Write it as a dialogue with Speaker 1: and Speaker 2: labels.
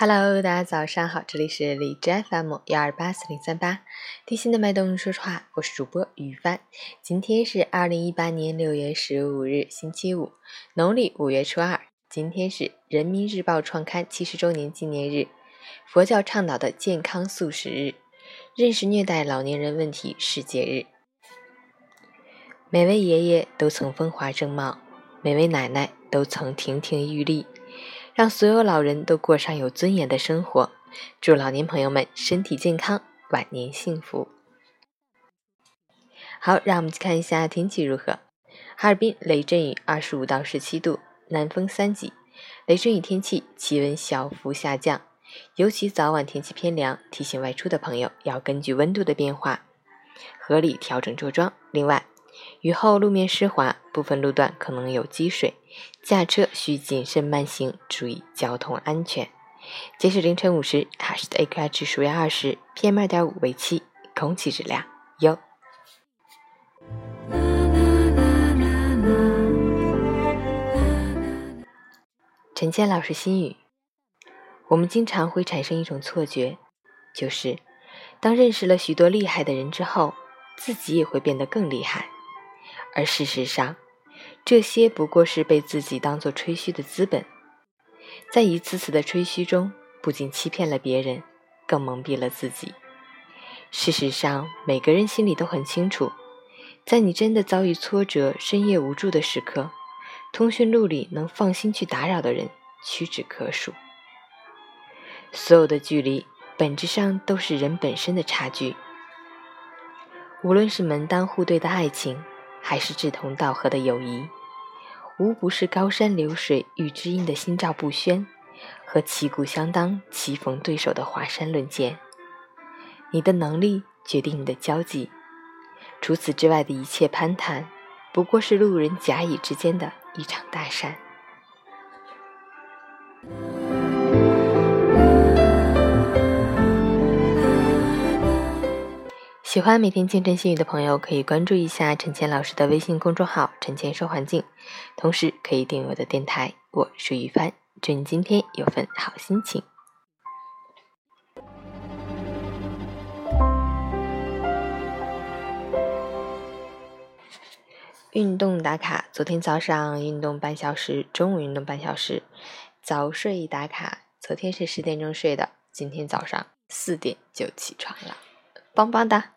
Speaker 1: Hello，大家早上好，这里是荔枝 FM 幺二八四零三八，贴心的脉动说实话，我是主播于帆。今天是二零一八年六月十五日，星期五，农历五月初二。今天是人民日报创刊七十周年纪念日，佛教倡导的健康素食日，认识虐待老年人问题世界日。每位爷爷都曾风华正茂，每位奶奶都曾亭亭玉立。让所有老人都过上有尊严的生活，祝老年朋友们身体健康，晚年幸福。好，让我们去看一下天气如何。哈尔滨雷阵雨，二十五到十七度，南风三级。雷阵雨天气，气温小幅下降，尤其早晚天气偏凉，提醒外出的朋友要根据温度的变化，合理调整着装。另外，雨后路面湿滑，部分路段可能有积水，驾车需谨慎慢行，注意交通安全。截止凌晨五时，哈市的 AQI 指数为二十，PM 二点五为七，空气质量优。陈谦老师心语：我们经常会产生一种错觉，就是当认识了许多厉害的人之后，自己也会变得更厉害。而事实上，这些不过是被自己当作吹嘘的资本，在一次次的吹嘘中，不仅欺骗了别人，更蒙蔽了自己。事实上，每个人心里都很清楚，在你真的遭遇挫折、深夜无助的时刻，通讯录里能放心去打扰的人屈指可数。所有的距离，本质上都是人本身的差距。无论是门当户对的爱情。还是志同道合的友谊，无不是高山流水遇知音的心照不宣，和旗鼓相当棋逢对手的华山论剑。你的能力决定你的交际，除此之外的一切攀谈，不过是路人甲乙之间的一场大善。喜欢每天清晨新语的朋友，可以关注一下陈谦老师的微信公众号“陈谦说环境”，同时可以订阅我的电台。我是雨帆，祝你今天有份好心情。运动打卡：昨天早上运动半小时，中午运动半小时。早睡打卡：昨天是十点钟睡的，今天早上四点就起床了，棒棒哒！